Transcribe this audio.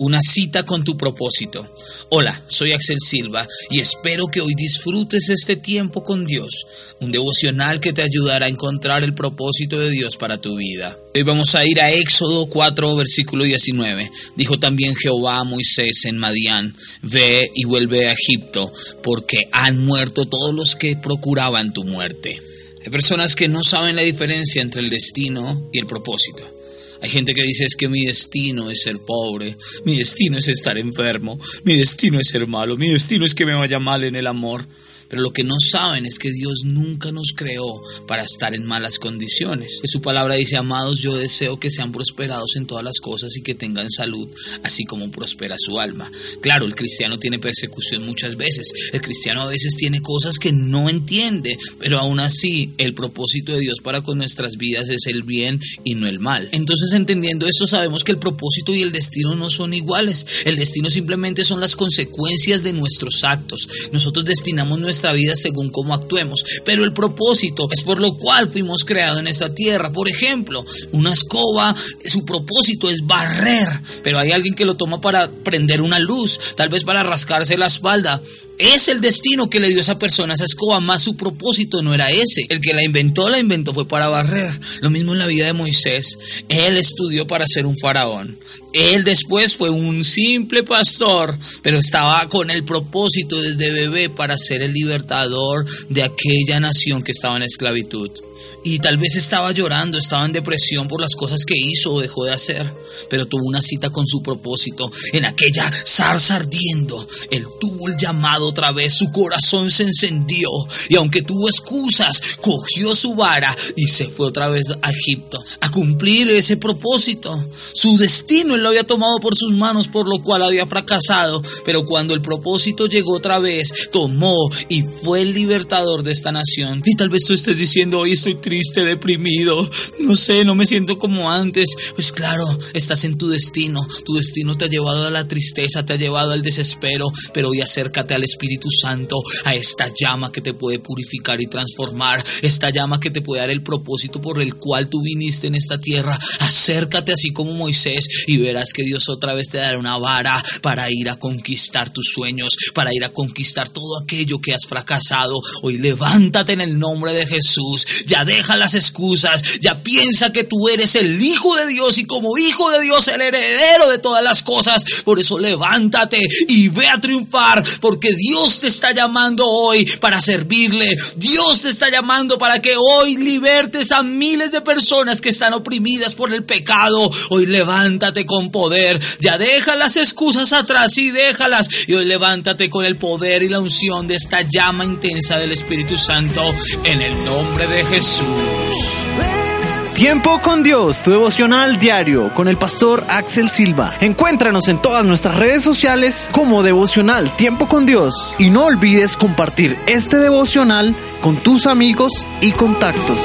una cita con tu propósito. Hola, soy Axel Silva y espero que hoy disfrutes este tiempo con Dios, un devocional que te ayudará a encontrar el propósito de Dios para tu vida. Hoy vamos a ir a Éxodo 4, versículo 19. Dijo también Jehová a Moisés en Madián, ve y vuelve a Egipto, porque han muerto todos los que procuraban tu muerte. Hay personas que no saben la diferencia entre el destino y el propósito. Hay gente que dice es que mi destino es ser pobre, mi destino es estar enfermo, mi destino es ser malo, mi destino es que me vaya mal en el amor. Pero lo que no saben es que Dios nunca nos creó para estar en malas condiciones. su palabra dice, amados, yo deseo que sean prosperados en todas las cosas y que tengan salud, así como prospera su alma. Claro, el cristiano tiene persecución muchas veces. El cristiano a veces tiene cosas que no entiende, pero aún así el propósito de Dios para con nuestras vidas es el bien y no el mal. Entonces, entendiendo esto, sabemos que el propósito y el destino no son iguales. El destino simplemente son las consecuencias de nuestros actos. Nosotros destinamos nuestra vida según cómo actuemos, pero el propósito es por lo cual fuimos creados en esta tierra. Por ejemplo, una escoba, su propósito es barrer, pero hay alguien que lo toma para prender una luz, tal vez para rascarse la espalda. Es el destino que le dio a esa persona esa escoba, más su propósito no era ese. El que la inventó, la inventó fue para barrer. Lo mismo en la vida de Moisés. Él estudió para ser un faraón. Él después fue un simple pastor, pero estaba con el propósito desde bebé para ser el libertador de aquella nación que estaba en esclavitud y tal vez estaba llorando, estaba en depresión por las cosas que hizo o dejó de hacer, pero tuvo una cita con su propósito. En aquella zarza ardiendo, él tuvo el llamado otra vez, su corazón se encendió y aunque tuvo excusas, cogió su vara y se fue otra vez a Egipto a cumplir ese propósito. Su destino lo había tomado por sus manos, por lo cual había fracasado, pero cuando el propósito llegó otra vez, tomó y fue el libertador de esta nación. Y tal vez tú estés diciendo, hoy estoy triste, deprimido, no sé, no me siento como antes. Pues claro, estás en tu destino, tu destino te ha llevado a la tristeza, te ha llevado al desespero, pero hoy acércate al Espíritu Santo, a esta llama que te puede purificar y transformar, esta llama que te puede dar el propósito por el cual tú viniste en esta tierra. Acércate así como Moisés y verás que Dios otra vez te dará una vara para ir a conquistar tus sueños, para ir a conquistar todo aquello que has fracasado. Hoy levántate en el nombre de Jesús, ya deja las excusas, ya piensa que tú eres el Hijo de Dios y como Hijo de Dios el heredero de todas las cosas. Por eso levántate y ve a triunfar, porque Dios te está llamando hoy para servirle. Dios te está llamando para que hoy libertes a miles de personas que están oprimidas por el pecado. Hoy levántate poder, ya deja las excusas atrás y déjalas. Y hoy levántate con el poder y la unción de esta llama intensa del Espíritu Santo en el nombre de Jesús. Tiempo con Dios, tu devocional diario con el pastor Axel Silva. Encuéntranos en todas nuestras redes sociales como devocional Tiempo con Dios y no olvides compartir este devocional con tus amigos y contactos.